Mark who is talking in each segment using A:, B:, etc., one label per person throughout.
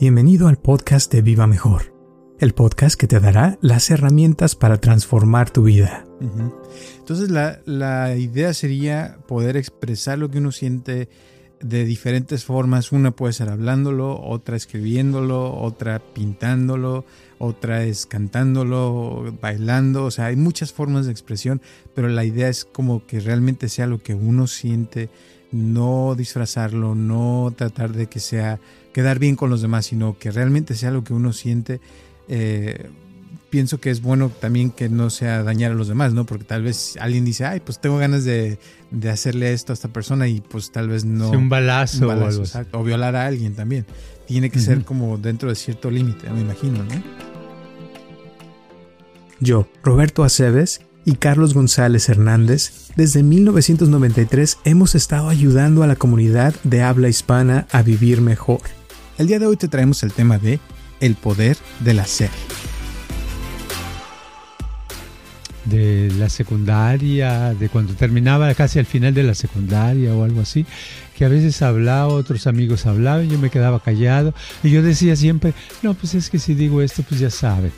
A: Bienvenido al podcast de Viva Mejor, el podcast que te dará las herramientas para transformar tu vida.
B: Entonces la, la idea sería poder expresar lo que uno siente de diferentes formas. Una puede ser hablándolo, otra escribiéndolo, otra pintándolo, otra es cantándolo, bailando. O sea, hay muchas formas de expresión, pero la idea es como que realmente sea lo que uno siente, no disfrazarlo, no tratar de que sea quedar bien con los demás, sino que realmente sea lo que uno siente. Eh, pienso que es bueno también que no sea dañar a los demás, ¿no? Porque tal vez alguien dice, ay, pues tengo ganas de, de hacerle esto a esta persona y pues tal vez no...
C: Sí, un balazo,
B: un
C: o, algo
B: o violar a alguien también. Tiene que ser como dentro de cierto límite, me imagino, ¿no?
A: Yo, Roberto Aceves y Carlos González Hernández, desde 1993 hemos estado ayudando a la comunidad de habla hispana a vivir mejor.
B: El día de hoy te traemos el tema de el poder del hacer.
C: de la secundaria, de cuando terminaba casi al final de la secundaria o algo así, que a veces hablaba, otros amigos hablaban, yo me quedaba callado y yo decía siempre, no, pues es que si digo esto, pues ya saben.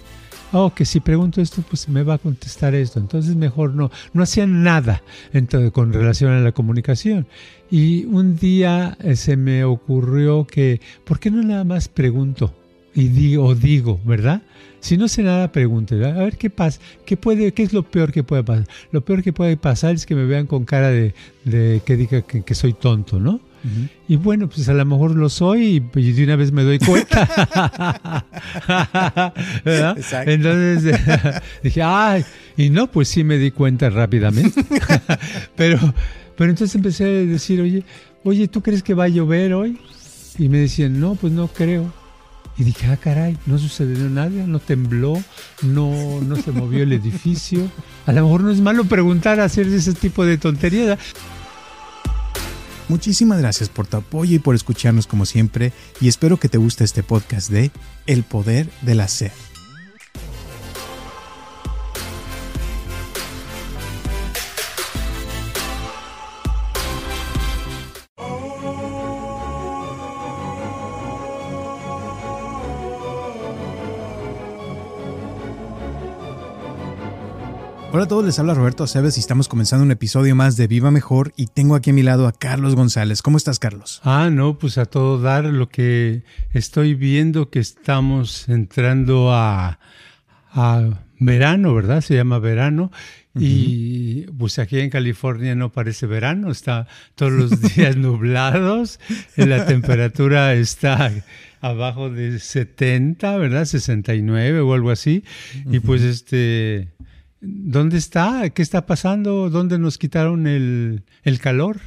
C: Oh, que si pregunto esto, pues me va a contestar esto. Entonces mejor no. No hacían nada entonces, con relación a la comunicación. Y un día eh, se me ocurrió que, ¿por qué no nada más pregunto? Y digo, o digo, ¿verdad? Si no sé nada, pregunte. A ver qué pasa. ¿Qué, puede, ¿Qué es lo peor que puede pasar? Lo peor que puede pasar es que me vean con cara de, que diga que soy tonto, ¿no? Y bueno, pues a lo mejor lo soy y, y de una vez me doy cuenta. Entonces dije, ay, y no, pues sí me di cuenta rápidamente. pero, pero entonces empecé a decir, oye, oye, ¿tú crees que va a llover hoy? Y me decían, no, pues no creo. Y dije, ah, caray, no sucedió nada, no tembló, no, no se movió el edificio. A lo mejor no es malo preguntar, hacer ese tipo de tonterías.
B: Muchísimas gracias por tu apoyo y por escucharnos como siempre y espero que te guste este podcast de El poder del hacer. Hola a todos, les habla Roberto Aceves y estamos comenzando un episodio más de Viva Mejor y tengo aquí a mi lado a Carlos González. ¿Cómo estás, Carlos?
C: Ah, no, pues a todo dar lo que estoy viendo que estamos entrando a, a verano, ¿verdad? Se llama verano. Y pues aquí en California no parece verano, está todos los días nublados, la temperatura está abajo de 70, ¿verdad? 69 o algo así. Y pues este, ¿dónde está? ¿Qué está pasando? ¿Dónde nos quitaron el, el calor?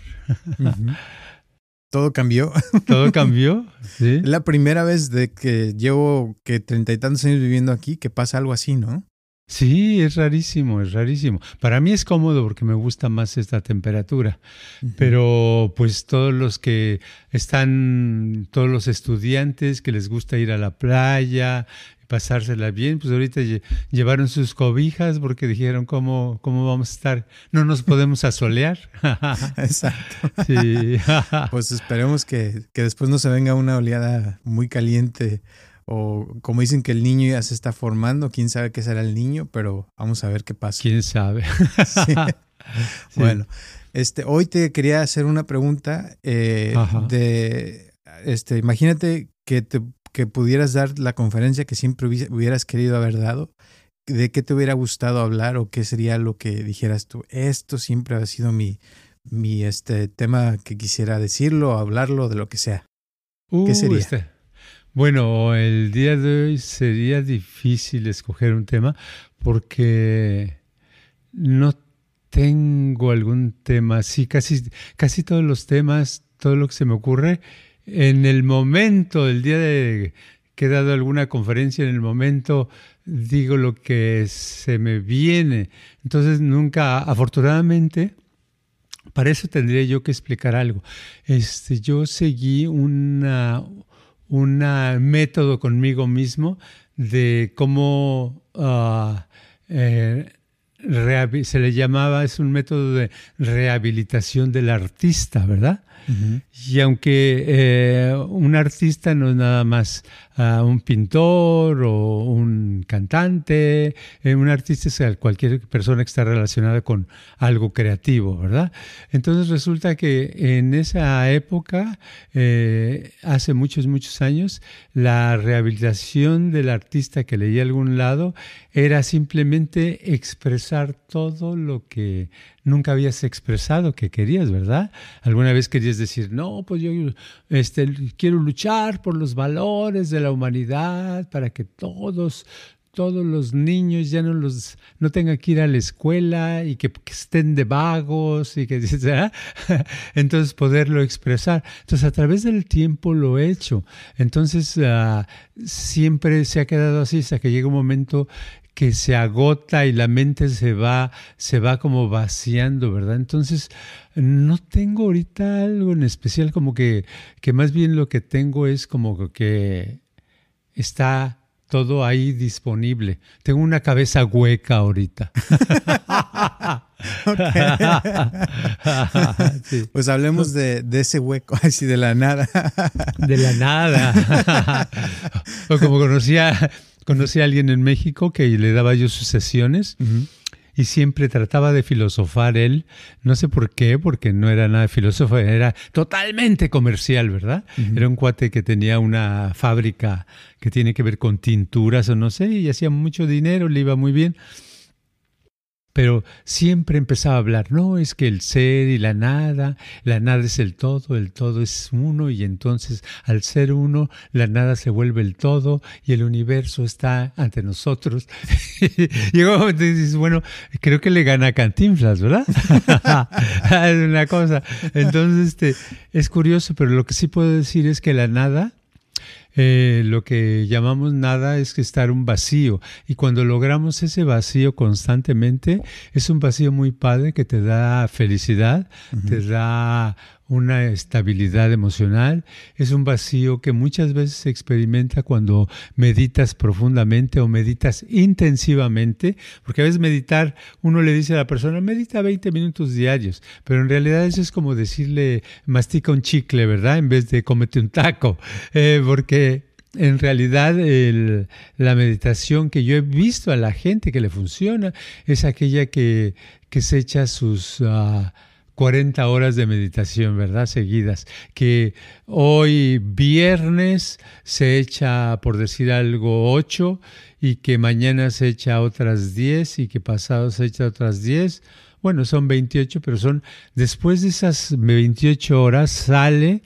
B: Todo cambió.
C: Todo cambió, ¿sí?
B: Es la primera vez de que llevo que treinta y tantos años viviendo aquí que pasa algo así, ¿no?
C: Sí, es rarísimo, es rarísimo. Para mí es cómodo porque me gusta más esta temperatura, pero pues todos los que están, todos los estudiantes que les gusta ir a la playa, pasársela bien, pues ahorita lle- llevaron sus cobijas porque dijeron cómo, cómo vamos a estar, no nos podemos asolear.
B: Exacto.
C: sí.
B: Pues esperemos que, que después no se venga una oleada muy caliente o como dicen que el niño ya se está formando, quién sabe qué será el niño, pero vamos a ver qué pasa.
C: ¿Quién sabe?
B: Sí. Bueno, este, hoy te quería hacer una pregunta eh, de, este, imagínate que te que pudieras dar la conferencia que siempre hubi- hubieras querido haber dado, de qué te hubiera gustado hablar o qué sería lo que dijeras tú. Esto siempre ha sido mi, mi este tema que quisiera decirlo, hablarlo, de lo que sea.
C: Uh,
B: sería?
C: este- Bueno, el día de hoy sería difícil escoger un tema porque no tengo algún tema así. Casi, casi todos los temas, todo lo que se me ocurre, en el momento, el día de que he dado alguna conferencia, en el momento digo lo que se me viene. Entonces nunca, afortunadamente, para eso tendría yo que explicar algo. Este, yo seguí una, un método conmigo mismo de cómo ah, eh, se le llamaba, es un método de rehabilitación del artista, ¿verdad? Y aunque eh, un artista no es nada más uh, un pintor o un cantante, eh, un artista es cualquier persona que está relacionada con algo creativo, ¿verdad? Entonces resulta que en esa época, eh, hace muchos, muchos años, la rehabilitación del artista que leía algún lado era simplemente expresar todo lo que nunca habías expresado que querías, ¿verdad? Alguna vez querías decir, no, pues yo este, quiero luchar por los valores de la humanidad para que todos todos los niños ya no los no tengan que ir a la escuela y que, estén de vagos y que entonces poderlo expresar. Entonces a través del tiempo lo he hecho. Entonces ah, siempre se ha quedado así hasta que llega un momento que se agota y la mente se va, se va como vaciando, ¿verdad? Entonces, no tengo ahorita algo en especial, como que, que más bien lo que tengo es como que está todo ahí disponible. Tengo una cabeza hueca ahorita.
B: Pues hablemos de, ese hueco, así de la nada.
C: de la nada. o como conocía Conocí a alguien en México que le daba yo sus sesiones y siempre trataba de filosofar él. No sé por qué, porque no era nada de filósofo, era totalmente comercial, ¿verdad? Era un cuate que tenía una fábrica que tiene que ver con tinturas o no sé, y hacía mucho dinero, le iba muy bien pero siempre empezaba a hablar, no, es que el ser y la nada, la nada es el todo, el todo es uno y entonces al ser uno, la nada se vuelve el todo y el universo está ante nosotros. Llegó y dices, bueno, creo que le gana a Cantinflas, ¿verdad? es una cosa. Entonces, este, es curioso, pero lo que sí puedo decir es que la nada eh, lo que llamamos nada es que estar un vacío. Y cuando logramos ese vacío constantemente, es un vacío muy padre que te da felicidad, te da una estabilidad emocional, es un vacío que muchas veces se experimenta cuando meditas profundamente o meditas intensivamente, porque a veces meditar, uno le dice a la persona, medita 20 minutos diarios, pero en realidad eso es como decirle, mastica un chicle, ¿verdad? En vez de comete un taco, eh, porque en realidad la meditación que yo he visto a la gente que le funciona es aquella que, que se echa sus... Ah, 40 horas de meditación, ¿verdad? Seguidas. Que hoy viernes se echa, por decir algo, 8 y que mañana se echa otras 10 y que pasado se echa otras 10. Bueno, son 28, pero son después de esas 28 horas sale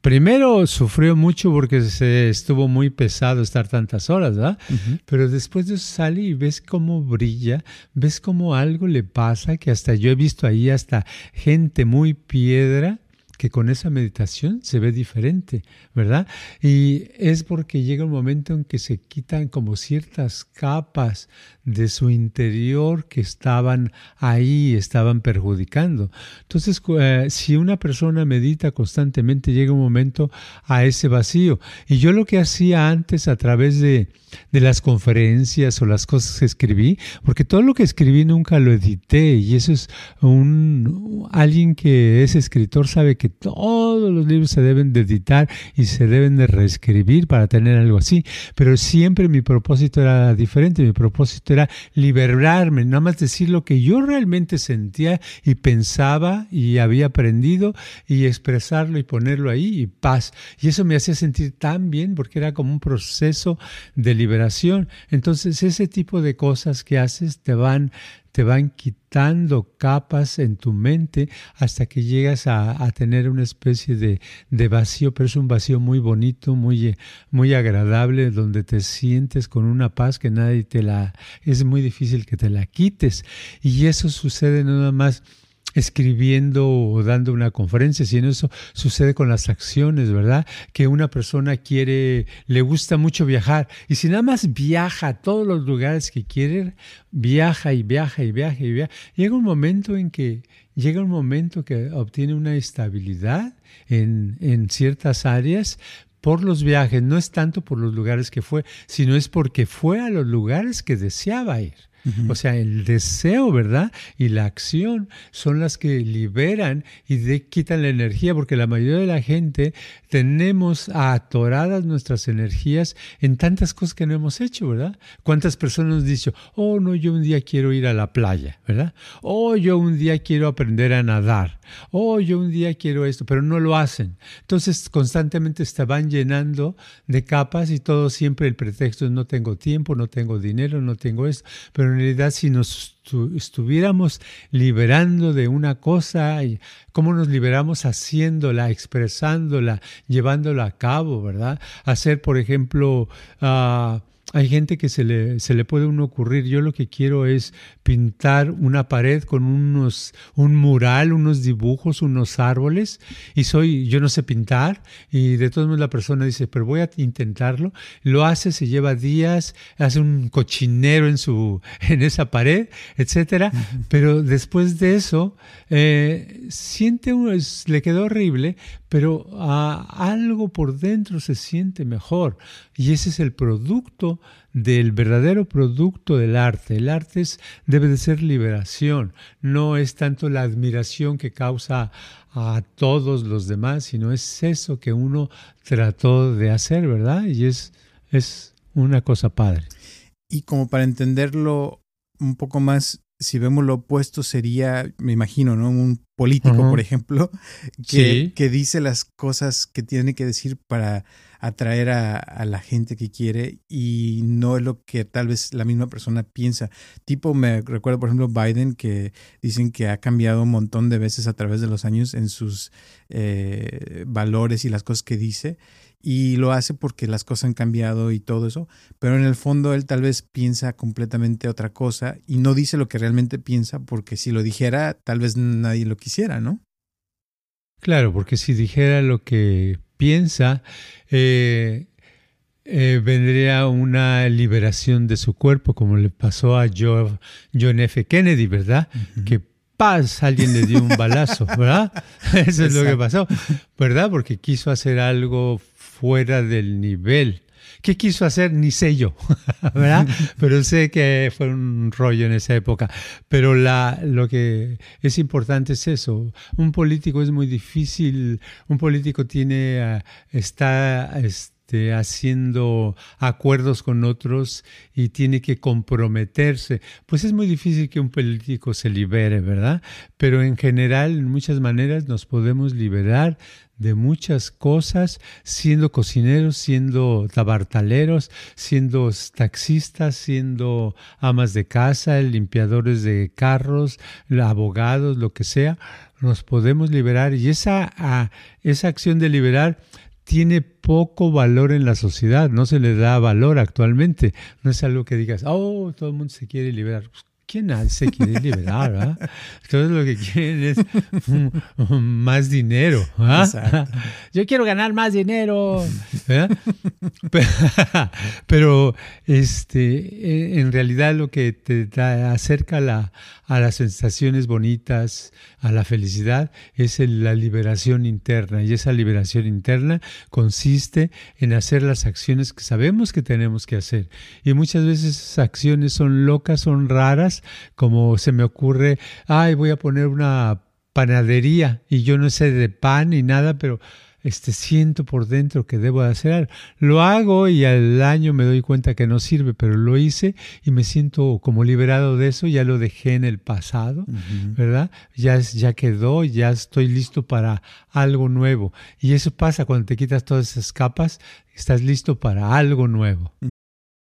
C: primero sufrió mucho porque se estuvo muy pesado estar tantas horas, ¿verdad? Pero después de eso sale y ves cómo brilla, ves cómo algo le pasa, que hasta yo he visto ahí hasta gente muy piedra que con esa meditación se ve diferente, ¿verdad? Y es porque llega un momento en que se quitan como ciertas capas de su interior que estaban ahí, estaban perjudicando. Entonces, eh, si una persona medita constantemente, llega un momento a ese vacío. Y yo lo que hacía antes a través de, de las conferencias o las cosas que escribí, porque todo lo que escribí nunca lo edité y eso es un alguien que es escritor sabe que todos los libros se deben de editar y se deben de reescribir para tener algo así, pero siempre mi propósito era diferente, mi propósito era liberarme, nada más decir lo que yo realmente sentía y pensaba y había aprendido y expresarlo y ponerlo ahí y paz. Y eso me hacía sentir tan bien porque era como un proceso de liberación. Entonces ese tipo de cosas que haces te van te van quitando capas en tu mente hasta que llegas a, tener una especie de, de, vacío, pero es un vacío muy bonito, muy, muy agradable, donde te sientes con una paz que nadie te la, es muy difícil que te la quites. Y eso sucede nada más escribiendo o dando una conferencia, sino eso sucede con las acciones, ¿verdad? Que una persona quiere, le gusta mucho viajar y si nada más viaja a todos los lugares que quiere, viaja y viaja y viaja y viaja, llega un momento en que llega un momento que obtiene una estabilidad en, en ciertas áreas, por los viajes, no es tanto por los lugares que fue, sino es porque fue a los lugares que deseaba ir. O sea, el deseo, ¿verdad? Y la acción son las que liberan y quitan la energía, porque la mayoría de la gente tenemos atoradas nuestras energías en tantas cosas que no hemos hecho, ¿verdad? ¿Cuántas personas nos han dicho, oh, no, yo un día quiero ir a la playa, ¿verdad? Oh, yo un día quiero aprender a nadar. Oh, yo un día quiero esto, pero no lo hacen. Entonces, constantemente estaban llenando de capas y todo siempre el pretexto es no tengo tiempo, no tengo dinero, no tengo esto. Pero en realidad, si nos estuviéramos liberando de una cosa, ¿cómo nos liberamos haciéndola, expresándola, llevándola a cabo, verdad? Hacer, por ejemplo, uh, hay gente que se le, se le puede uno ocurrir, yo lo que quiero es pintar una pared con unos, un mural, unos dibujos, unos árboles, y soy, yo no sé pintar, y de todos modos la persona dice, pero voy a intentarlo, lo hace, se lleva días, hace un cochinero en su, en esa pared, etcétera, pero después de eso, eh, siente le quedó horrible, pero algo por dentro se siente mejor, y ese es el producto del verdadero producto del arte. El arte debe de ser liberación, no es tanto la admiración que causa a todos los demás, sino es eso que uno trató de hacer, ¿verdad? Y es, es una cosa padre.
B: Y como para entenderlo un poco más, si vemos lo opuesto, sería, me imagino, ¿no? Un político, por ejemplo, que, que, dice las cosas que tiene que decir para atraer a, la gente que quiere y no es lo que tal vez la misma persona piensa. Tipo, me recuerdo, por ejemplo, Biden, que dicen que ha cambiado un montón de veces a través de los años en sus eh, valores y las cosas que dice y lo hace porque las cosas han cambiado y todo eso, pero en el fondo él tal vez piensa completamente otra cosa y no dice lo que realmente piensa porque si lo dijera tal vez nadie lo quisiera, ¿no?
C: Claro, porque si dijera lo que piensa, eh, eh, vendría una liberación de su cuerpo, como le pasó a John, F. Kennedy, ¿verdad? Que paz, alguien le dio un balazo, ¿verdad? Eso es lo que pasó, ¿verdad? Porque quiso hacer algo fuera del nivel. ¿Qué quiso hacer? Ni sé yo, ¿verdad? Pero sé que fue un rollo en esa época. Pero la, lo que es importante es eso. Un político es muy difícil. Un político tiene, ah, está, este, haciendo acuerdos con otros y tiene que comprometerse. Pues es muy difícil que un político se libere, ¿verdad? Pero en general, en muchas maneras, nos podemos liberar de muchas cosas, siendo cocineros, siendo tabartaleros, siendo taxistas, siendo amas de casa, limpiadores de carros, abogados, lo que sea, nos podemos liberar. Y esa, esa acción de liberar tiene poco valor en la sociedad, no se le da valor actualmente. No es algo que digas, oh, todo el mundo se quiere liberar. ¿Quién se quiere liberar? ¿verdad? Todos lo que quieren es más dinero. Yo quiero ganar más dinero. Pero, este, en realidad lo que te acerca a, la, a las sensaciones bonitas, a la felicidad, es la liberación interna. Y esa liberación interna consiste en hacer las acciones que sabemos que tenemos que hacer. Y muchas veces esas acciones son locas, son raras como se me ocurre, ay, voy a poner una panadería y yo no sé de pan ni nada, pero este siento por dentro que debo hacer Lo hago y al año me doy cuenta que no sirve, pero lo hice y me siento como liberado de eso, ya lo dejé en el pasado, ¿verdad? Ya, ya quedó, ya estoy listo para algo nuevo. Y eso pasa cuando te quitas todas esas capas, estás listo para algo nuevo.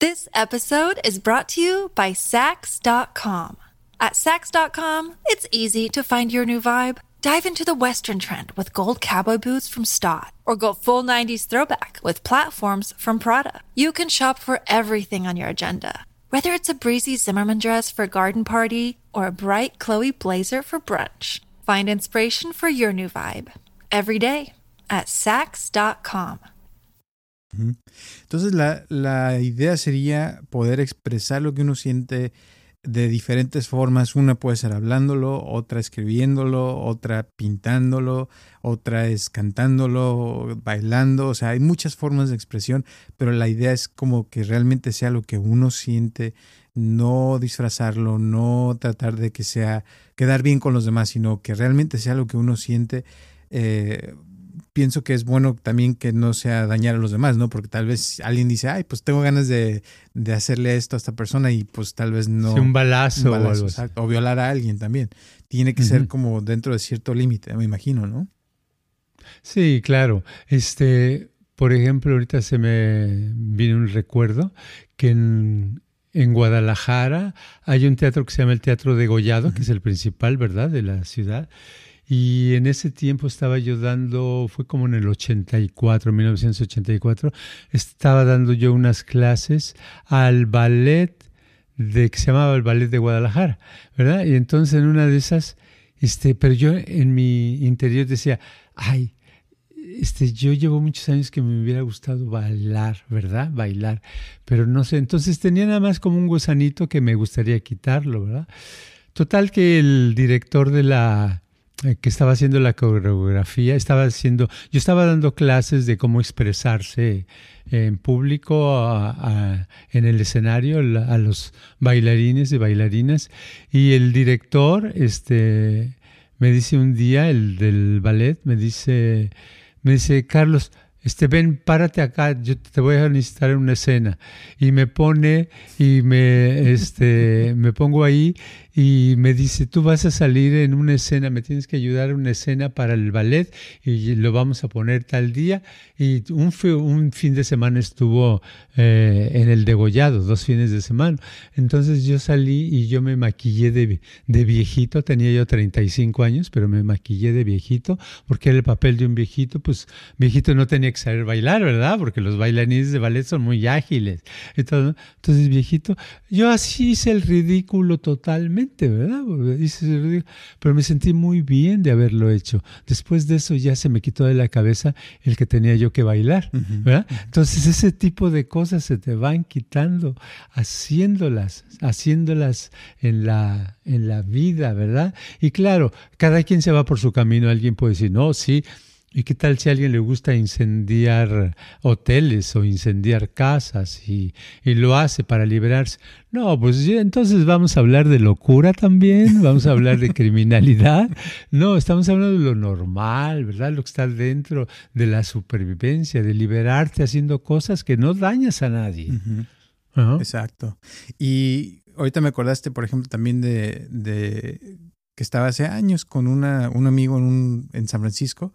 D: This episode is brought to you by Sax.com. At Sax.com, it's easy to find your new vibe. Dive into the Western trend with gold cowboy boots from Stott, or go full 90s throwback with platforms from Prada. You can shop for everything on your agenda, whether it's a breezy Zimmerman dress for a garden party or a bright Chloe blazer for brunch. Find inspiration for your new vibe every day at sax.com.
B: Entonces la, la idea sería poder expresar lo que uno siente de diferentes formas. Una puede ser hablándolo, otra escribiéndolo, otra pintándolo, otra es cantándolo, bailando. O sea, hay muchas formas de expresión, pero la idea es como que realmente sea lo que uno siente, no disfrazarlo, no tratar de que sea quedar bien con los demás, sino que realmente sea lo que uno siente. Eh, pienso que es bueno también que no sea dañar a los demás, ¿no? Porque tal vez alguien dice, ay, pues tengo ganas de, de hacerle esto a esta persona y pues tal vez no.
C: Sí, un balazo,
B: un balazo,
C: o algo
B: exacto, o violar a alguien también. Tiene que ser como dentro de cierto límite, me imagino, ¿no?
C: Sí, claro. Este, por ejemplo, ahorita se me vino un recuerdo que en, en Guadalajara hay un teatro que se llama el Teatro de Gollado, que es el principal, ¿verdad?, de la ciudad. Y en ese tiempo estaba yo dando, fue como en el 84, 1984, estaba dando yo unas clases al ballet de que se llamaba el ballet de Guadalajara, ¿verdad? Y entonces en una de esas, este, pero yo en mi interior decía, ay, este, yo llevo muchos años que me hubiera gustado bailar, ¿verdad? Bailar, pero no sé, entonces tenía nada más como un gusanito que me gustaría quitarlo, ¿verdad? Total que el director de la que estaba haciendo la coreografía, estaba haciendo, yo estaba dando clases de cómo expresarse en público, a, a, en el escenario, a los bailarines y bailarinas, y el director, este, me dice un día, el del ballet, me dice, me dice, Carlos, este, ven, párate acá, yo te voy a necesitar en una escena. Y me pone y me, este, me pongo ahí y me dice, tú vas a salir en una escena, me tienes que ayudar en una escena para el ballet y lo vamos a poner tal día. Y un, un fin de semana estuvo eh, en el degollado, dos fines de semana. Entonces yo salí y yo me maquillé de, viejito, tenía yo 35 años, pero me maquillé de viejito porque era el papel de un viejito, pues viejito no tenía que saber bailar, ¿verdad? Porque los bailarines de ballet son muy ágiles. Entonces viejito, yo así hice el ridículo totalmente ¿verdad? Pero me sentí muy bien de haberlo hecho. Después de eso ya se me quitó de la cabeza el que tenía yo que bailar, ¿verdad? Entonces ese tipo de cosas se te van quitando haciéndolas, haciéndolas en la, en la vida, ¿verdad? Y claro, cada quien se va por su camino. Alguien puede decir, no, sí, ¿Y qué tal si a alguien le gusta incendiar hoteles o incendiar casas y, y, lo hace para liberarse? No, pues entonces vamos a hablar de locura también, vamos a hablar de criminalidad. No, estamos hablando de lo normal, ¿verdad? Lo que está dentro de la supervivencia, de liberarte haciendo cosas que no dañas a nadie. Uh
B: -huh. Uh -huh. Exacto. Y ahorita me acordaste, por ejemplo, también de, de que estaba hace años con una, un amigo en, un, en San Francisco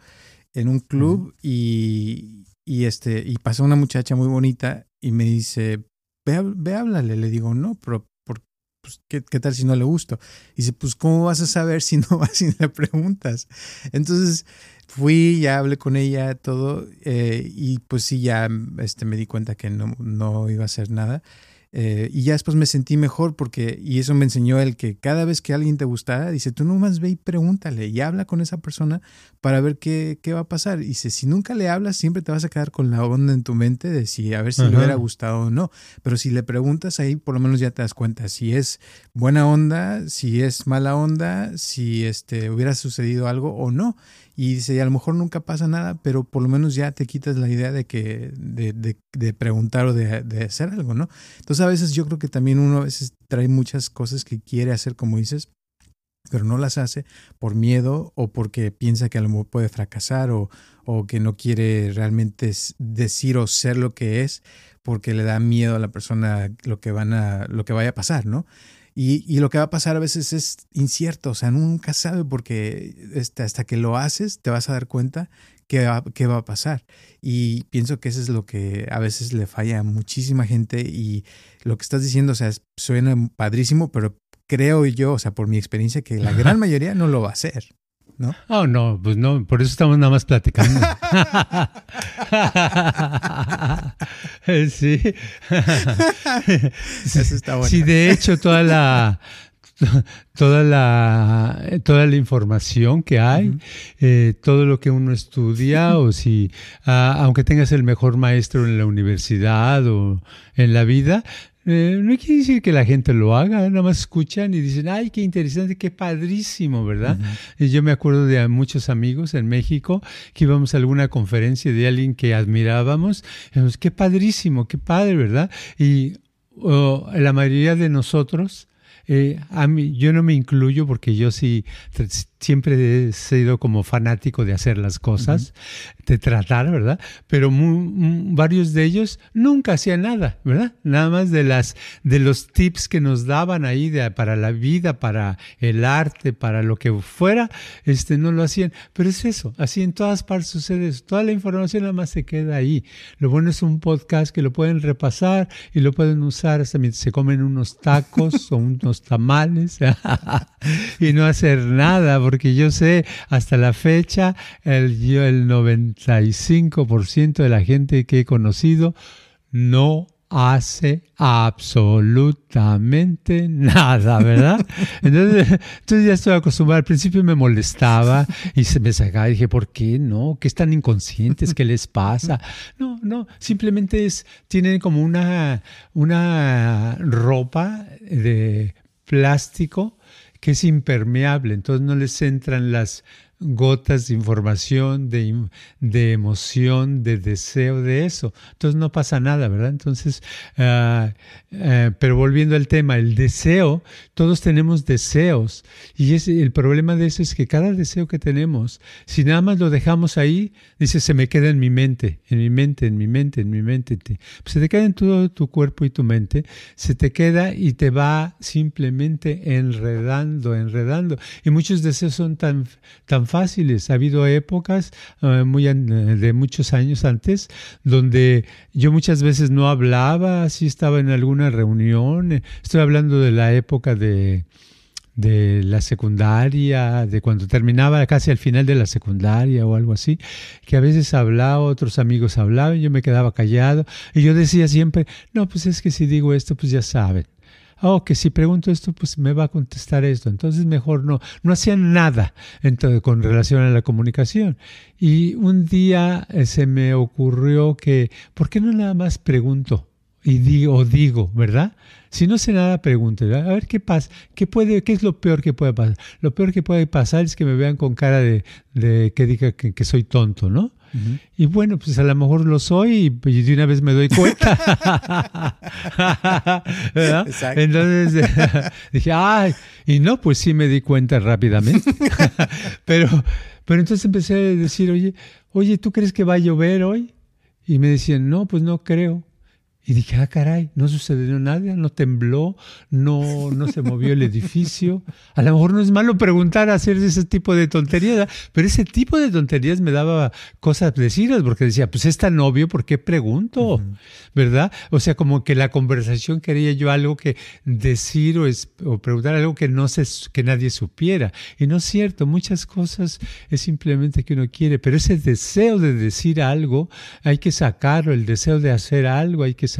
B: en un club uh -huh. y, y, este, y pasó una muchacha muy bonita y me dice, ve, ve háblale. Le digo, no, pero por, pues, ¿qué, ¿qué, tal si no le gusto? Y dice, pues, ¿cómo vas a saber si no vas y le preguntas? Entonces fui, ya hablé con ella, todo, eh, y pues sí, ya este, me di cuenta que no, no iba a hacer nada. Eh, y ya después me sentí mejor porque, y eso me enseñó el que cada vez que alguien te gustara, dice, tú nomás ve y pregúntale y habla con esa persona para ver qué, qué va a pasar. Y dice, si nunca le hablas, siempre te vas a quedar con la onda en tu mente de si a ver si le hubiera gustado o no. Pero si le preguntas ahí, por lo menos ya te das cuenta si es buena onda, si es mala onda, si este, hubiera sucedido algo o no. Y dice, a lo mejor nunca pasa nada, pero por lo menos ya te quitas la idea de que, de, de, de preguntar o de, de, hacer algo, ¿no? Entonces a veces yo creo que también uno a veces trae muchas cosas que quiere hacer, como dices, pero no las hace por miedo o porque piensa que a lo mejor puede fracasar o, o que no quiere realmente decir o ser lo que es porque le da miedo a la persona lo que van a, lo que vaya a pasar, ¿no? Y, y, lo que va a pasar a veces es incierto, o sea, nunca sabe porque este, hasta que lo haces te vas a dar cuenta qué va, qué va a pasar. Y pienso que eso es lo que a veces le falla a muchísima gente y lo que estás diciendo, o sea, suena padrísimo, pero creo yo, o sea, por mi experiencia, que la gran mayoría no lo va a hacer. ¿No?
C: Oh, no, pues no, por eso estamos nada más platicando. sí.
B: Eso está bueno.
C: Sí, de hecho, toda la, toda la, toda la información que hay, eh, todo lo que uno estudia, o si, ah, aunque tengas el mejor maestro en la universidad o en la vida, eh, no quiere decir que la gente lo haga, nada más escuchan y dicen, ay, qué interesante, qué padrísimo, ¿verdad? Y yo me acuerdo de muchos amigos en México que íbamos a alguna conferencia de alguien que admirábamos, y dijimos, qué padrísimo, qué padre, ¿verdad? Y la mayoría de nosotros, eh, a mí, yo no me incluyo porque yo sí siempre he sido como fanático de hacer las cosas, de tratar, ¿verdad? Pero varios de ellos nunca hacían nada, ¿verdad? Nada más de las de los tips que nos daban ahí de, para la vida, para el arte, para lo que fuera, este no lo hacían. Pero es eso, así en todas partes sucede eso. Toda la información nada más se queda ahí. Lo bueno es un podcast que lo pueden repasar y lo pueden usar hasta mientras se comen unos tacos o unos tamales y no hacer nada porque yo sé hasta la fecha, el, yo, el 95% de la gente que he conocido no hace absolutamente nada, ¿verdad? Entonces, entonces, ya estoy acostumbrado. Al principio me molestaba y se me sacaba. Y dije, ¿por qué no? ¿Qué están inconscientes? ¿Qué les pasa? No, no, simplemente es, tienen como una, una ropa de plástico que es impermeable, entonces no les entran las gotas de información, de, de, emoción, de deseo, de eso. Entonces no pasa nada, ¿verdad? Entonces, uh, pero volviendo al tema, el deseo, todos tenemos deseos y el problema de eso es que cada deseo que tenemos, si nada más lo dejamos ahí, dice, se me queda en mi mente, en mi mente, en mi mente, en mi mente. Pues se te queda en todo tu cuerpo y tu mente, se te queda y te va simplemente enredando, enredando. Y muchos deseos son tan, tan fáciles. Ha habido épocas uh, muy, de muchos años antes donde yo muchas veces no hablaba, si estaba en alguna reunión. Estoy hablando de la época de, de la secundaria, de cuando terminaba casi al final de la secundaria o algo así, que a veces hablaba, otros amigos hablaban, yo me quedaba callado y yo decía siempre, no, pues es que si digo esto, pues ya saben oh, que si pregunto esto, pues me va a contestar esto. Entonces mejor no. No hacían nada con relación a la comunicación. Y un día eh, se me ocurrió que, ¿por qué no nada más pregunto? Y digo, digo, ¿verdad? Si no sé nada, pregunto. A ver qué pasa. ¿Qué, puede, ¿Qué es lo peor que puede pasar? Lo peor que puede pasar es que me vean con cara de, de que diga que, que soy tonto, ¿no? Y bueno, pues a lo mejor lo soy y, de una vez me doy cuenta. Entonces dije, ay, y no, pues sí me di cuenta rápidamente. pero, pero entonces empecé a decir, oye, oye, ¿tú crees que va a llover hoy? Y me decían, no, pues no creo. Y dije, ah, caray, no sucedió nada, no tembló, no, no se movió el edificio. A lo mejor no es malo preguntar, hacer ese tipo de tonterías, pero ese tipo de tonterías me daba cosas decidas, porque decía, pues es tan obvio, ¿por qué pregunto? ¿Verdad? O sea, como que la conversación quería yo algo que decir o, es, o preguntar algo que, no se, que nadie supiera. Y no es cierto, muchas cosas es simplemente que uno quiere, pero ese deseo de decir algo, hay que sacarlo, el deseo de hacer algo, hay que sacarlo.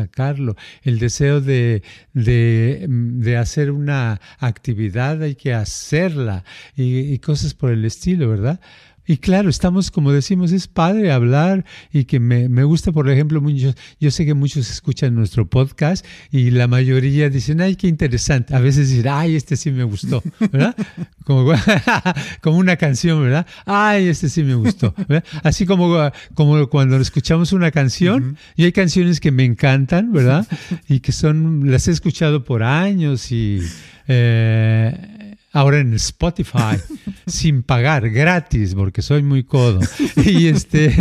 C: El deseo de, de, hacer una actividad hay que hacerla y, cosas por el estilo, ¿verdad? Y claro, estamos, como decimos, es padre hablar y que me, me, gusta, por ejemplo, muchos, yo sé que muchos escuchan nuestro podcast y la mayoría dicen, ay, qué interesante. A veces dicen, ay, este sí me gustó, ¿verdad? Como, como una canción, ¿verdad? Ay, este sí me gustó. Así como, como cuando escuchamos una canción, y hay canciones que me encantan, ¿verdad? Y que son, las he escuchado por años y... Eh, ahora en Spotify sin pagar, gratis, porque soy muy codo. Y este,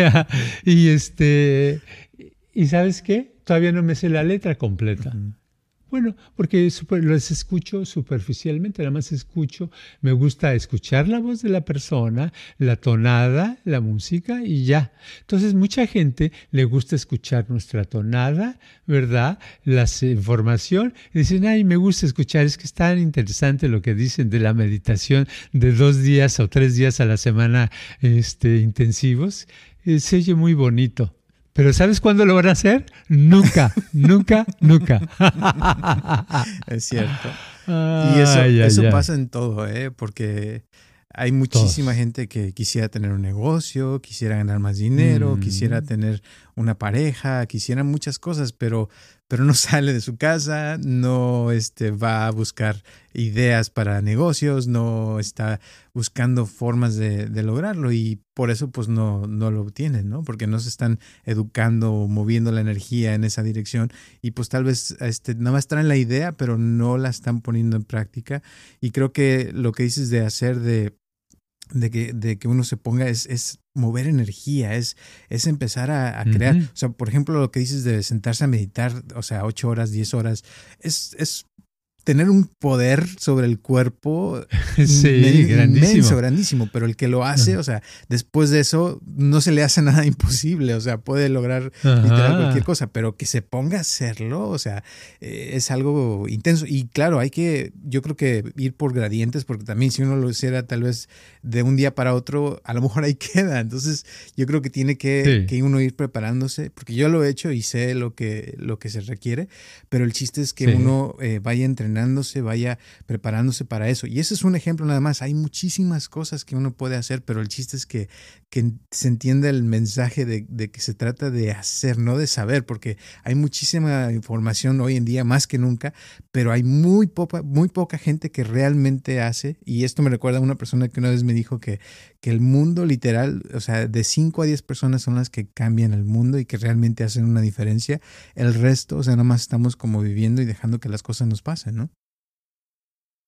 C: y este, y sabes qué? Todavía no me sé la letra completa. Bueno, porque los escucho superficialmente, nada más escucho, me gusta escuchar la voz de la persona, la tonada, la música y ya. Entonces, mucha gente le gusta escuchar nuestra tonada, ¿verdad? La información, dicen, ay, me gusta escuchar, es que es tan interesante lo que dicen de la meditación de dos días o tres días a la semana este, intensivos, eh, se oye muy bonito. Pero ¿sabes cuándo lo van a hacer? Nunca, nunca, nunca.
B: Es cierto. y eso, eso pasa en todo, ¿eh? Porque hay muchísima gente que quisiera tener un negocio, quisiera ganar más dinero, quisiera mm. tener una pareja, quisiera muchas cosas, pero, pero no sale de su casa, no este, va a buscar ideas para negocios, no está buscando formas de, lograrlo y por eso pues no, no lo obtienen, ¿no? Porque no se están educando o moviendo la energía en esa dirección y pues tal vez este, nada más traen la idea, pero no la están poniendo en práctica. Y creo que lo que dices de hacer de de que, de que uno se ponga es, es mover energía, es, es empezar a, crear. O sea, por ejemplo, lo que dices de sentarse a meditar, o sea, ocho horas, diez horas, es, es tener un poder sobre el cuerpo
C: sí, grandísimo.
B: inmenso, grandísimo, pero el que lo hace, o sea, después de eso no se le hace nada imposible, o sea, puede lograr literal cualquier cosa, pero que se ponga a hacerlo, o sea, eh, es algo intenso. Y claro, hay que, yo creo que ir por gradientes, porque también si uno lo hiciera tal vez de un día para otro, a lo mejor ahí queda, entonces yo creo que tiene que, que uno ir preparándose, porque yo lo he hecho y sé lo que, lo que se requiere, pero el chiste es que uno eh, vaya entrenando vaya preparándose para eso. Y ese es un ejemplo nada más. Hay muchísimas cosas que uno puede hacer, pero el chiste es que, que se entienda el mensaje de, de, que se trata de hacer, no de saber, porque hay muchísima información hoy en día, más que nunca, pero hay muy poca, muy poca gente que realmente hace. Y esto me recuerda a una persona que una vez me dijo que, que el mundo literal, o sea, de 5 a 10 personas son las que cambian el mundo y que realmente hacen una diferencia. El resto, o sea, nada más estamos como viviendo y dejando que las cosas nos pasen, ¿no?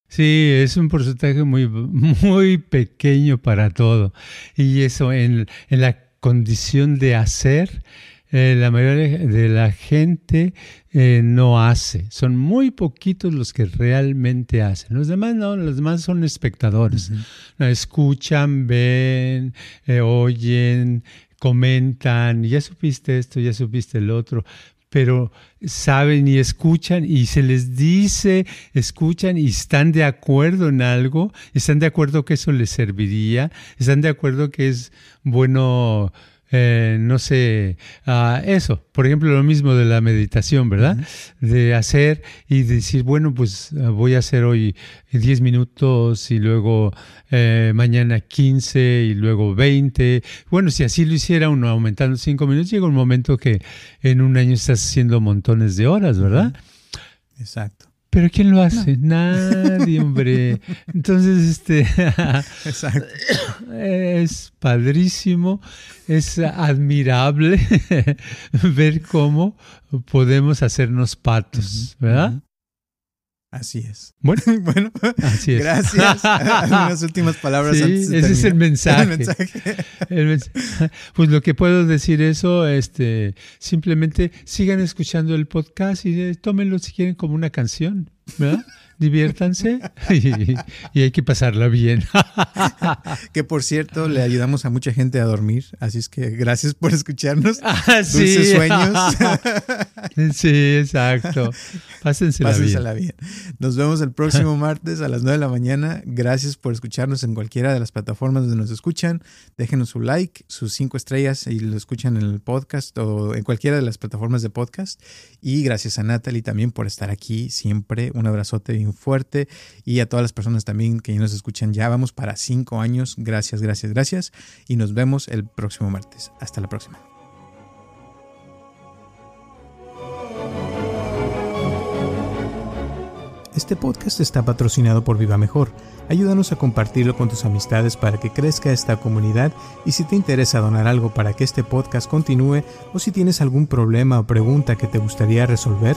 C: Sí, es un porcentaje muy, muy pequeño para todo. Y eso en, en la condición de hacer, eh, la mayoría de la gente eh, no hace. Son muy poquitos los que realmente hacen. Los demás no, los demás son espectadores. Escuchan, ven, eh, oyen, comentan, ya supiste esto, ya supiste el otro, pero saben y escuchan y se les dice, escuchan y están de acuerdo en algo, están de acuerdo que eso les serviría, están de acuerdo que es bueno eh, no sé, uh, eso, por ejemplo, lo mismo de la meditación, ¿verdad? De hacer y decir, bueno, pues voy a hacer hoy 10 minutos y luego eh, mañana 15 y luego 20. Bueno, si así lo hiciera uno aumentando 5 minutos, llega un momento que en un año estás haciendo montones de horas, ¿verdad?
B: Exacto.
C: Pero ¿quién lo hace? Nadie, hombre. Entonces, este es padrísimo, es admirable ver cómo podemos hacernos patos, ¿verdad?
B: Así es.
C: Bueno,
B: bueno
C: así es.
B: gracias. Unas últimas palabras.
C: Sí, ese es el mensaje. el mensaje. Pues lo que puedo decir eso, este, simplemente sigan escuchando el podcast y eh, tómenlo si quieren como una canción, ¿verdad? Diviértanse y, hay que pasarla bien.
B: que por cierto, le ayudamos a mucha gente a dormir, así es que gracias por escucharnos.
C: Ah, Dulces sueños. sí, exacto. Pásensela,
B: Pásensela bien. Nos vemos el próximo martes a las 9 de la mañana. Gracias por escucharnos en cualquiera de las plataformas donde nos escuchan. Déjenos su like, sus cinco estrellas y lo escuchan en el podcast o en cualquiera de las plataformas de podcast. Y gracias a Natalie también por estar aquí siempre. Un abrazote fuerte y a todas las personas también que nos escuchan. Ya vamos para cinco años. Gracias, gracias, gracias. Y nos vemos el próximo martes. Hasta la próxima. Este podcast está patrocinado por Viva Mejor. Ayúdanos a compartirlo con tus amistades para que crezca esta comunidad y si te interesa donar algo para que este podcast continúe o si tienes algún problema o pregunta que te gustaría resolver,